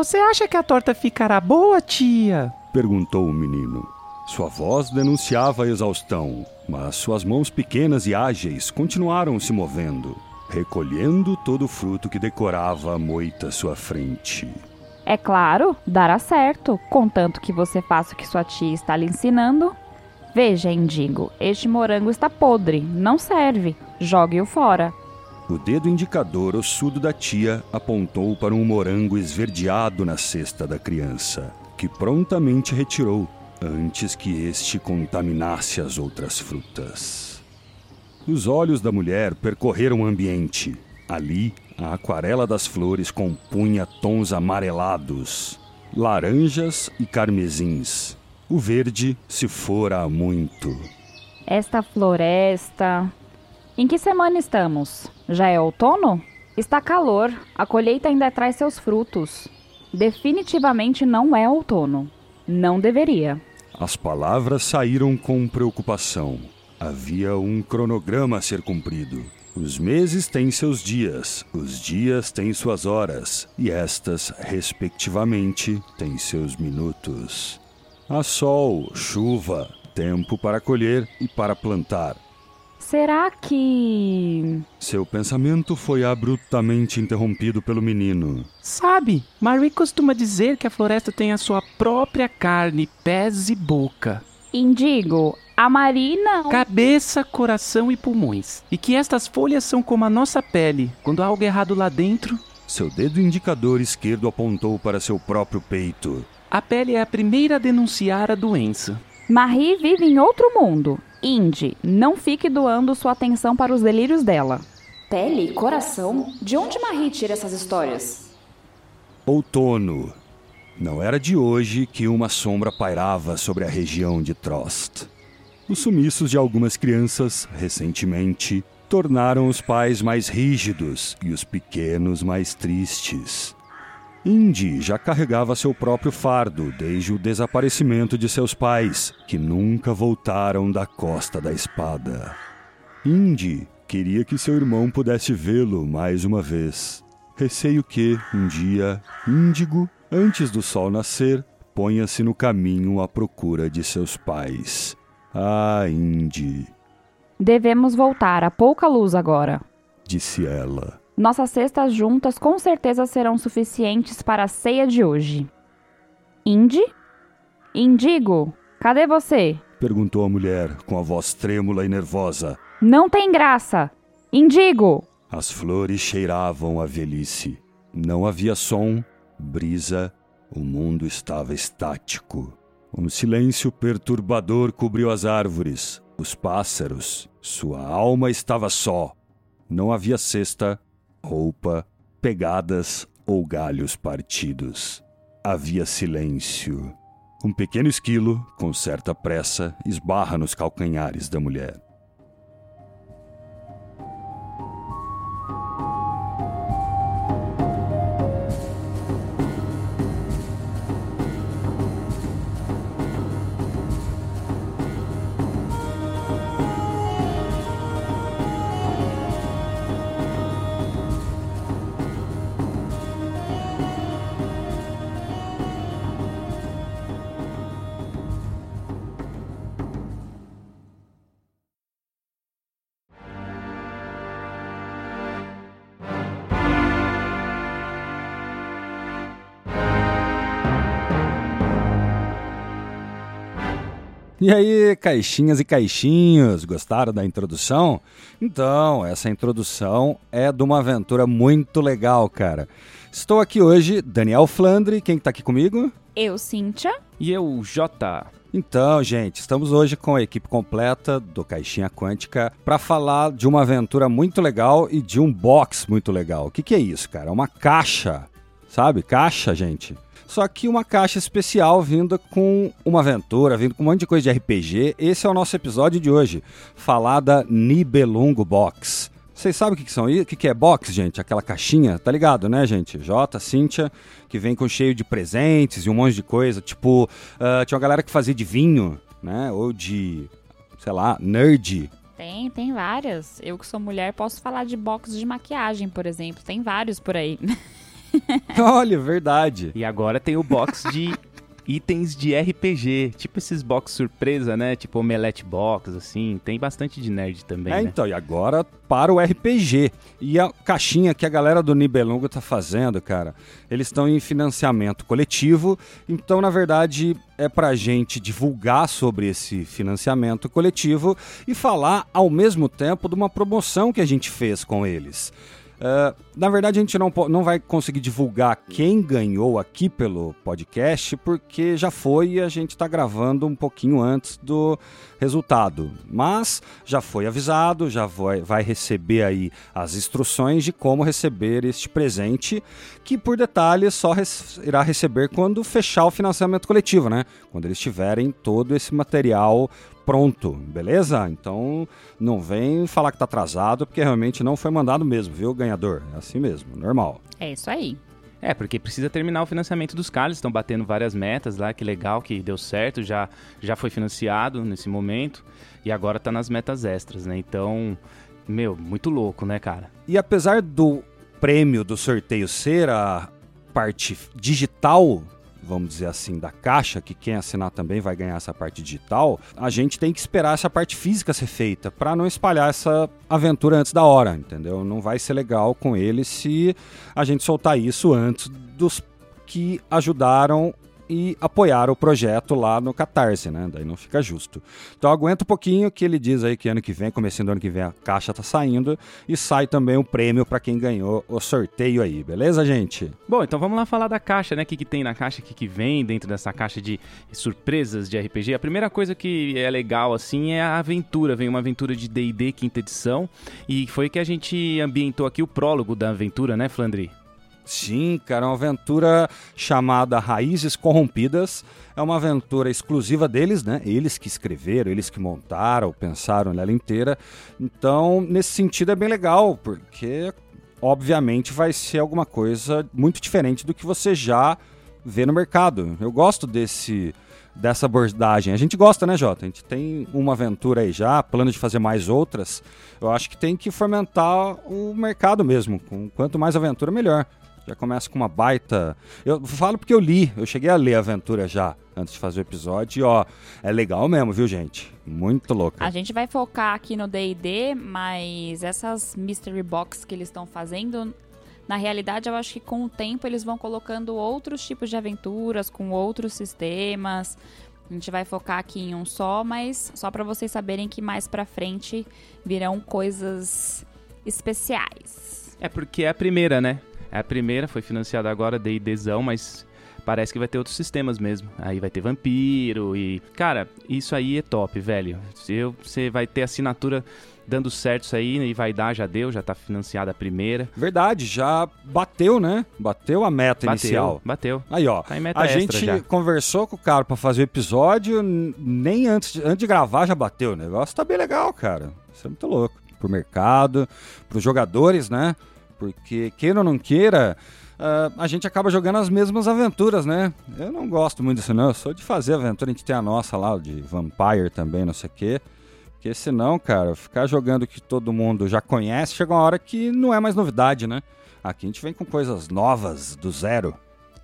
Você acha que a torta ficará boa, tia? perguntou o menino. Sua voz denunciava a exaustão, mas suas mãos pequenas e ágeis continuaram se movendo, recolhendo todo o fruto que decorava a moita à sua frente. É claro, dará certo, contanto que você faça o que sua tia está lhe ensinando. Veja, Indigo, este morango está podre, não serve. Jogue-o fora. O dedo indicador ossudo da tia apontou para um morango esverdeado na cesta da criança, que prontamente retirou antes que este contaminasse as outras frutas. Os olhos da mulher percorreram o ambiente. Ali, a aquarela das flores compunha tons amarelados, laranjas e carmesins. O verde se fora muito. Esta floresta. Em que semana estamos? Já é outono? Está calor, a colheita ainda traz seus frutos. Definitivamente não é outono. Não deveria. As palavras saíram com preocupação. Havia um cronograma a ser cumprido. Os meses têm seus dias, os dias têm suas horas, e estas, respectivamente, têm seus minutos. Há sol, chuva, tempo para colher e para plantar. Será que. Seu pensamento foi abruptamente interrompido pelo menino. Sabe, Marie costuma dizer que a floresta tem a sua própria carne, pés e boca. Indigo, a Marina. Cabeça, coração e pulmões. E que estas folhas são como a nossa pele. Quando há algo errado lá dentro. Seu dedo indicador esquerdo apontou para seu próprio peito. A pele é a primeira a denunciar a doença. Marie vive em outro mundo. Indy, não fique doando sua atenção para os delírios dela. Pele, coração? De onde Marie tira essas histórias? Outono. Não era de hoje que uma sombra pairava sobre a região de Trost. Os sumiços de algumas crianças, recentemente, tornaram os pais mais rígidos e os pequenos mais tristes. Indy já carregava seu próprio fardo desde o desaparecimento de seus pais, que nunca voltaram da Costa da Espada. Indy queria que seu irmão pudesse vê-lo mais uma vez. Receio que, um dia, Índigo, antes do sol nascer, ponha-se no caminho à procura de seus pais. Ah, Indy, Devemos voltar a pouca luz agora. disse ela. Nossas cestas juntas com certeza serão suficientes para a ceia de hoje. Indy? Indigo, cadê você? Perguntou a mulher com a voz trêmula e nervosa. Não tem graça! Indigo! As flores cheiravam a velhice. Não havia som, brisa, o mundo estava estático. Um silêncio perturbador cobriu as árvores, os pássaros. Sua alma estava só. Não havia cesta, roupa, pegadas ou galhos partidos. Havia silêncio. Um pequeno esquilo, com certa pressa, esbarra nos calcanhares da mulher. E aí, caixinhas e caixinhos, gostaram da introdução? Então, essa introdução é de uma aventura muito legal, cara. Estou aqui hoje, Daniel Flandre, quem tá aqui comigo? Eu, Cíntia. E eu, J. Então, gente, estamos hoje com a equipe completa do Caixinha Quântica para falar de uma aventura muito legal e de um box muito legal. O que, que é isso, cara? Uma caixa, sabe? Caixa, gente. Só que uma caixa especial vinda com uma aventura, vindo com um monte de coisa de RPG. Esse é o nosso episódio de hoje, falar da Nibelungo Box. Vocês sabem o que, que são isso? O que, que é box, gente? Aquela caixinha, tá ligado, né, gente? Jota, Cíntia, que vem com cheio de presentes e um monte de coisa. Tipo, ah, tinha uma galera que fazia de vinho, né? Ou de, sei lá, nerd. Tem, tem várias. Eu que sou mulher posso falar de box de maquiagem, por exemplo. Tem vários por aí. Olha, verdade. E agora tem o box de itens de RPG, tipo esses box surpresa, né? Tipo Omelette Box, assim. Tem bastante de nerd também, É, né? então, e agora para o RPG. E a caixinha que a galera do Nibelungo tá fazendo, cara, eles estão em financiamento coletivo, então, na verdade, é pra gente divulgar sobre esse financiamento coletivo e falar ao mesmo tempo de uma promoção que a gente fez com eles. Uh, na verdade, a gente não, não vai conseguir divulgar quem ganhou aqui pelo podcast, porque já foi e a gente está gravando um pouquinho antes do resultado. Mas já foi avisado, já vai, vai receber aí as instruções de como receber este presente, que por detalhe só res- irá receber quando fechar o financiamento coletivo, né? Quando eles tiverem todo esse material pronto, beleza? Então não vem falar que tá atrasado, porque realmente não foi mandado mesmo, viu, ganhador? É assim mesmo, normal. É isso aí. É, porque precisa terminar o financiamento dos caras, estão batendo várias metas lá, que legal, que deu certo, já, já foi financiado nesse momento, e agora tá nas metas extras, né? Então, meu, muito louco, né, cara? E apesar do prêmio do sorteio ser a parte digital, vamos dizer assim, da caixa, que quem assinar também vai ganhar essa parte digital, a gente tem que esperar essa parte física ser feita para não espalhar essa aventura antes da hora, entendeu? Não vai ser legal com ele se a gente soltar isso antes dos que ajudaram e apoiaram o projeto lá no Catarse, né? Daí não fica justo. Então aguenta um pouquinho que ele diz aí que ano que vem, começando do ano que vem, a caixa tá saindo e sai também o prêmio para quem ganhou o sorteio aí, beleza, gente? Bom, então vamos lá falar da caixa, né? O que, que tem na caixa, o que, que vem dentro dessa caixa de surpresas de RPG. A primeira coisa que é legal, assim, é a aventura. Vem uma aventura de D&D quinta edição e foi que a gente ambientou aqui o prólogo da aventura, né, Flandri? Sim, cara, é uma aventura chamada Raízes Corrompidas. É uma aventura exclusiva deles, né? Eles que escreveram, eles que montaram, pensaram nela inteira. Então, nesse sentido, é bem legal, porque obviamente vai ser alguma coisa muito diferente do que você já vê no mercado. Eu gosto desse dessa abordagem. A gente gosta, né, Jota? A gente tem uma aventura aí já, plano de fazer mais outras. Eu acho que tem que fomentar o mercado mesmo. Com quanto mais aventura, melhor. Já começa com uma baita. Eu falo porque eu li, eu cheguei a ler a aventura já antes de fazer o episódio. E ó, é legal mesmo, viu, gente? Muito louca. A gente vai focar aqui no D&D, mas essas mystery box que eles estão fazendo, na realidade, eu acho que com o tempo eles vão colocando outros tipos de aventuras com outros sistemas. A gente vai focar aqui em um só, mas só para vocês saberem que mais pra frente virão coisas especiais. É porque é a primeira, né? É a primeira, foi financiada agora, D&Dzão, mas parece que vai ter outros sistemas mesmo. Aí vai ter vampiro e... Cara, isso aí é top, velho. Você vai ter assinatura dando certo isso aí e vai dar, já deu, já tá financiada a primeira. Verdade, já bateu, né? Bateu a meta Bateu, inicial. bateu. Aí, ó. Tá a gente já. conversou com o cara pra fazer o episódio, nem antes de, antes de gravar já bateu. O negócio tá bem legal, cara. Isso é muito louco. Pro mercado, pros jogadores, né? Porque, queira ou não queira, ah, a gente acaba jogando as mesmas aventuras, né? Eu não gosto muito disso, não. Eu sou de fazer aventura. A gente tem a nossa lá, de Vampire também, não sei o quê. Porque senão, cara, ficar jogando que todo mundo já conhece, chega uma hora que não é mais novidade, né? Aqui a gente vem com coisas novas, do zero.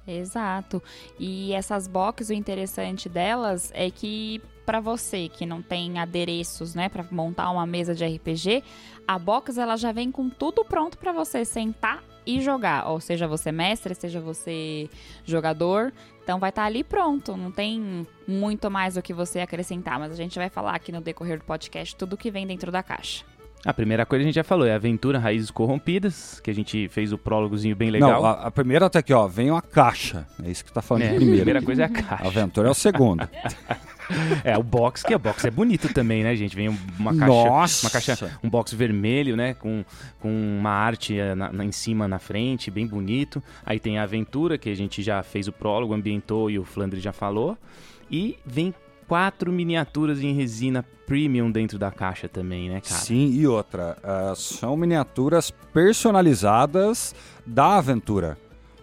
Exato. E essas boxes, o interessante delas é que para você que não tem adereços, né, para montar uma mesa de RPG, a box ela já vem com tudo pronto para você sentar e jogar, ou seja, você mestre, seja você jogador, então vai estar ali pronto, não tem muito mais o que você acrescentar, mas a gente vai falar aqui no decorrer do podcast tudo que vem dentro da caixa. A primeira coisa a gente já falou é a Aventura Raízes Corrompidas, que a gente fez o prólogozinho bem legal. Não, a, a primeira tá aqui, ó. Vem uma caixa. É isso que tá falando É, de a primeira coisa é a A caixa. aventura é o segundo. É, o box, que o box é bonito também, né, gente? Vem uma caixa, Nossa! uma caixa, um box vermelho, né, com, com uma arte eh, na, na- em cima, na frente, bem bonito. Aí tem a aventura, que a gente já fez o prólogo, ambientou e o Flandre já falou. E vem quatro miniaturas em resina premium dentro da caixa também, né, cara? Sim, e outra. ah, são miniaturas personalizadas da aventura.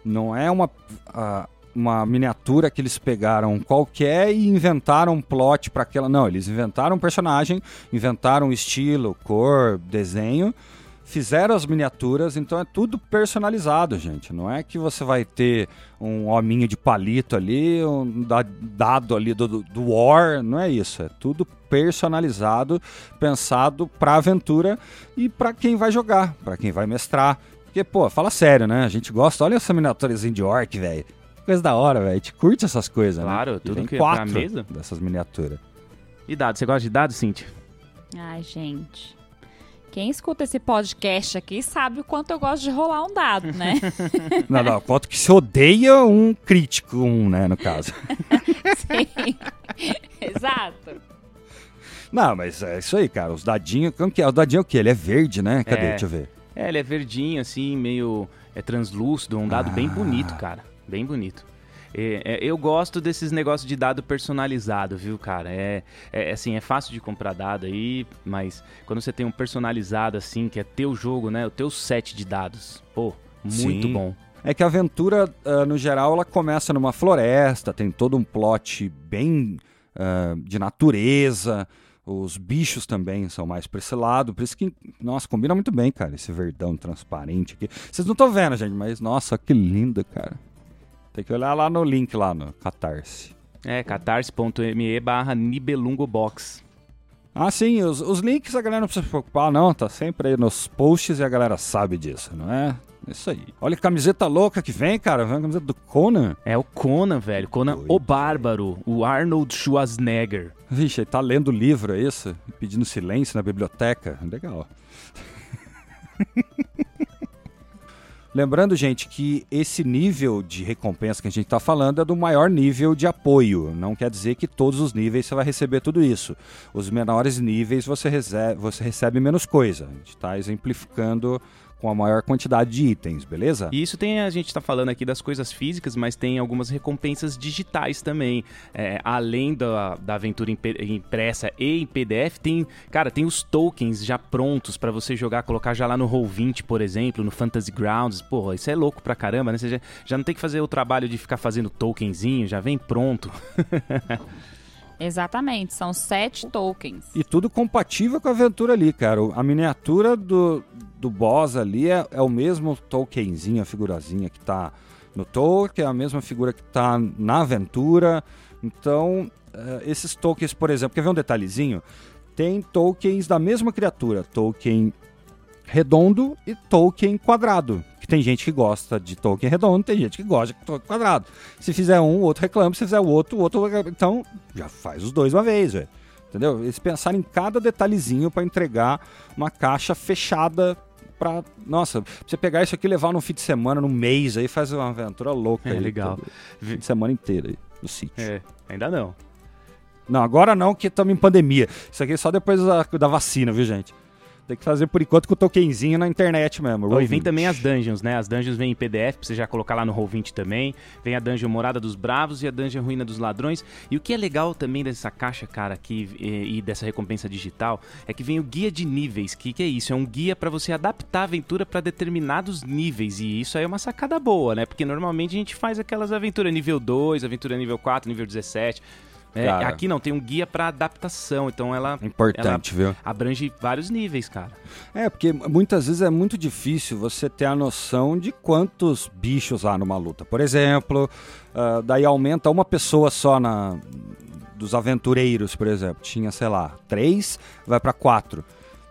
Não é uma, ah, uma miniatura que eles pegaram qualquer e inventaram um plot para aquela. Não, eles inventaram um personagem, inventaram estilo, cor, desenho. Fizeram as miniaturas, então é tudo personalizado, gente. Não é que você vai ter um hominho de palito ali, um dado ali do, do War, não é isso. É tudo personalizado, pensado para aventura e para quem vai jogar, para quem vai mestrar. Porque, pô, fala sério, né? A gente gosta. Olha essa miniaturazinha de orc, velho. Coisa da hora, velho. A gente curte essas coisas, claro, né? tudo tem que quatro é pra mesa. dessas miniaturas. E dados? Você gosta de dados, Cintia? Ai, gente. Quem escuta esse podcast aqui sabe o quanto eu gosto de rolar um dado, né? não, não, quanto que se odeia um crítico, um, né, no caso. Sim. Exato. Não, mas é isso aí, cara. Os dadinhos. Como que é? O dadinho é o quê? Ele é verde, né? Cadê? É. Deixa eu ver. É, ele é verdinho, assim, meio é translúcido, um dado bem Ah. bonito, cara. Bem bonito. É, é, eu gosto desses negócios de dado personalizado, viu, cara? É, é assim, é fácil de comprar dado aí, mas quando você tem um personalizado assim, que é teu jogo, né? O teu set de dados, pô, muito Sim. bom. É que a aventura, ah, no geral, ela começa numa floresta, tem todo um plot bem ah, de natureza. Os bichos também são mais pra esse lado. Por isso que, nossa, combina muito bem, cara, esse verdão transparente aqui. Vocês não estão vendo, gente, mas nossa, que lindo, cara. Tem que olhar lá no link, lá no Catarse. É, catarse.me barra Nibelungobox. Ah, sim, os, os links a galera não precisa se preocupar, não. Tá sempre aí nos posts e a galera sabe disso, não é? Isso aí. Olha que camiseta louca que vem, cara. Vem a camiseta do Conan. É o Conan, velho. Conan Doido. o Bárbaro, o Arnold Schwarzenegger. Vixe, ele tá lendo livro, é isso? Pedindo silêncio na biblioteca. Legal. Lembrando, gente, que esse nível de recompensa que a gente está falando é do maior nível de apoio. Não quer dizer que todos os níveis você vai receber tudo isso. Os menores níveis você, rece- você recebe menos coisa. A gente está exemplificando com a maior quantidade de itens, beleza? E isso tem, a gente tá falando aqui das coisas físicas, mas tem algumas recompensas digitais também. É, além da, da aventura impressa e em PDF, tem, cara, tem os tokens já prontos pra você jogar, colocar já lá no Roll20, por exemplo, no Fantasy Grounds. Porra, isso é louco pra caramba, né? Você já, já não tem que fazer o trabalho de ficar fazendo tokenzinho, já vem pronto. Exatamente, são sete tokens. E tudo compatível com a aventura ali, cara. A miniatura do, do boss ali é, é o mesmo tokenzinho, a figurazinha que tá no Tolkien, é a mesma figura que tá na aventura. Então, eh, esses tokens, por exemplo, quer ver um detalhezinho? Tem tokens da mesma criatura, token redondo e token quadrado. Que tem gente que gosta de token redondo, tem gente que gosta de token quadrado. Se fizer um, o outro reclama, se fizer o outro, o outro. Então, já faz os dois uma vez, velho. Entendeu? Eles pensaram em cada detalhezinho para entregar uma caixa fechada pra. Nossa, pra você pegar isso aqui e levar num fim de semana, num mês aí, faz uma aventura louca. É, aí, legal. todo- Fim de semana inteiro aí, no sítio. É, ainda não. Não, agora não, que estamos em pandemia. Isso aqui é só depois da, da vacina, viu, gente? Tem que fazer por enquanto com o tokenzinho na internet mesmo. Oh, e vem Roll20. também as dungeons, né? As dungeons vêm em PDF pra você já colocar lá no Roll20 também. Vem a dungeon Morada dos Bravos e a dungeon Ruína dos Ladrões. E o que é legal também dessa caixa, cara, aqui e, e dessa recompensa digital é que vem o guia de níveis. Que que é isso? É um guia pra você adaptar a aventura pra determinados níveis. E isso aí é uma sacada boa, né? Porque normalmente a gente faz aquelas aventuras nível 2, aventura nível 4, nível 17. É, aqui não, tem um guia pra adaptação, então ela Importante, viu? abrange vários níveis, cara. É, porque muitas vezes é muito difícil você ter a noção de quantos bichos há numa luta. Por exemplo, ah, daí aumenta uma pessoa só na dos aventureiros, por exemplo. Tinha, sei lá, três, vai pra quatro.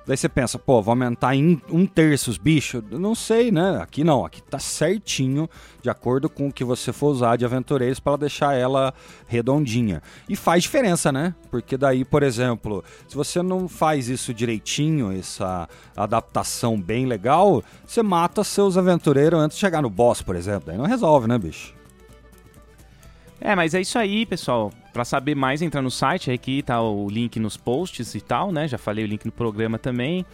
Daí você pensa, pô, vou aumentar em um terço os bichos? Não sei, né? Aqui não, aqui tá certinho, de acordo com o que você for usar de aventureiros para deixar ela redondinha. E faz diferença, né? Porque daí, por exemplo, se você não faz isso direitinho, essa adaptação bem legal, você mata seus aventureiros antes de chegar no boss, por exemplo. Daí não resolve, né, bicho? É, mas é isso aí, pessoal. Pra saber mais, entra no site, aqui tá o link nos posts e tal, né? Já falei o link no programa também.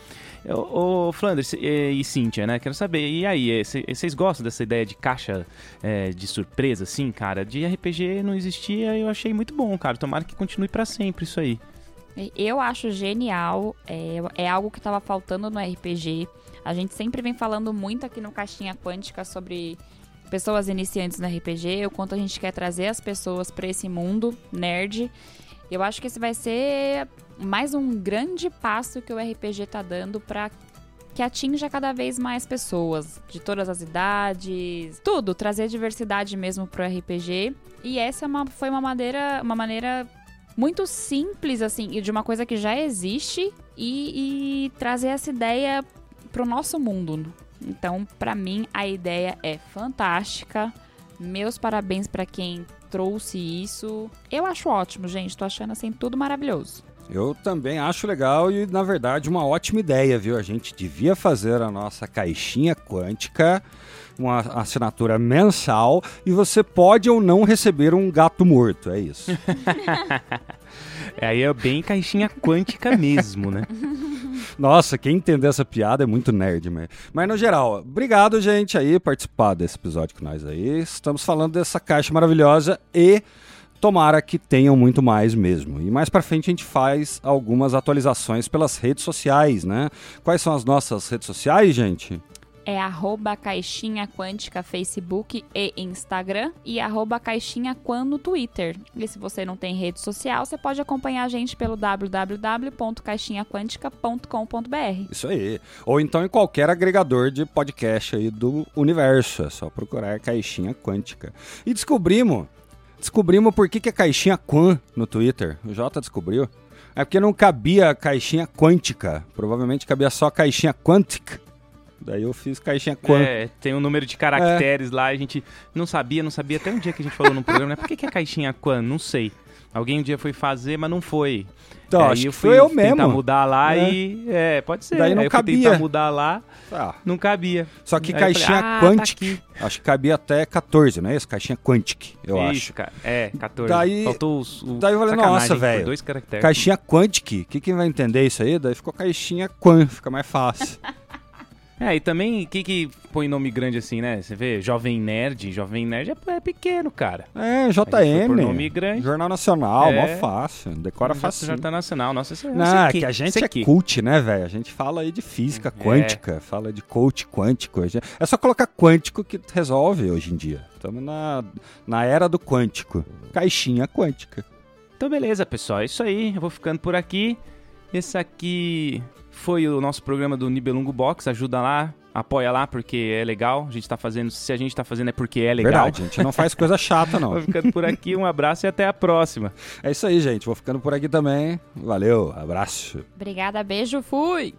Ô, Flanders e, e Cíntia, né? Quero saber, e aí, eh, cê- vocês gostam dessa ideia de caixa eh, de surpresa, assim, cara? De RPG não existia, eu achei muito bom, cara. Tomara que continue pra sempre isso aí. Eu acho genial, é, é algo que estava faltando no RPG. A gente sempre vem falando muito aqui no Caixinha Quântica sobre pessoas iniciantes no RPG, o quanto a gente quer trazer as pessoas para esse mundo nerd. Eu acho que esse vai ser mais um grande passo que o RPG tá dando para que atinja cada vez mais pessoas, de todas as idades, tudo, trazer diversidade mesmo pro RPG. E essa é uma, foi uma maneira, uma maneira muito simples, assim, e de uma coisa que já existe e, e trazer essa ideia pro nosso mundo. Então, para mim, a ideia é fantástica. Meus parabéns para quem trouxe isso. Eu acho ótimo, gente. Tô achando assim tudo maravilhoso. Eu também acho legal e, na verdade, uma ótima ideia, viu? A gente devia fazer a nossa caixinha quântica, uma assinatura mensal, e você pode ou não receber um gato morto, é isso. é, aí é bem caixinha quântica mesmo, né? Nossa, quem entender essa piada é muito nerd, mas, mas no geral, obrigado, gente, aí, participar desse episódio com nós aí. Estamos falando dessa caixa maravilhosa e Tomara que tenham muito mais mesmo. E mais para frente a gente faz algumas atualizações pelas redes sociais, né? Quais são as nossas redes sociais, gente? É arroba caixinha quântica Facebook e Instagram e arroba caixinha quan no Twitter. E se você não tem rede social, você pode acompanhar a gente pelo www.caixinhaquântica.com.br. Isso aí. Ou então em qualquer agregador de podcast aí do universo. É só procurar Caixinha Quântica. E descobrimos Descobrimos por que, que é caixinha Quan no Twitter. O Jota descobriu. É porque não cabia caixinha quântica. Provavelmente cabia só caixinha quântica. Daí eu fiz caixinha Quan. É, tem um número de caracteres é. lá, a gente não sabia, não sabia. Até um dia que a gente falou no programa, né? Por que, que é caixinha Quan? Não sei. Alguém um dia foi fazer, mas não foi. Então, aí acho eu fui eu mesmo. tentar mudar lá é. e. É, pode ser. Daí não aí cabia. Eu tentar mudar lá, ah. não cabia. Só que aí caixinha falei, ah, Quantic, tá acho que cabia até 14, não é isso? Caixinha Quantic, eu isso, acho. Cara. É, 14. Daí, Faltou os, o daí eu falei, nossa, velho. Dois caracteres. Caixinha Quantic, o que, que vai entender isso aí? Daí ficou caixinha Quan, fica mais fácil. É, e também, o que que põe nome grande assim, né? Você vê, Jovem Nerd, Jovem Nerd é, é pequeno, cara. É, JN. nome grande. Jornal Nacional, é. mó fácil. Decora fácil. Jornal Nacional, nossa, isso é Não, é que a gente é cult, né, velho? A gente fala aí de física é. quântica, fala de coach quântico. É só colocar quântico que resolve hoje em dia. Estamos na, na era do quântico. Caixinha quântica. Então, beleza, pessoal. É isso aí. Eu vou ficando por aqui. Esse aqui foi o nosso programa do Nibelungo Box. Ajuda lá, apoia lá porque é legal. A gente tá fazendo, se a gente tá fazendo é porque é legal. Verdade, a gente não faz coisa chata, não. Vou ficando por aqui, um abraço e até a próxima. É isso aí, gente. Vou ficando por aqui também. Valeu, abraço. Obrigada, beijo, fui!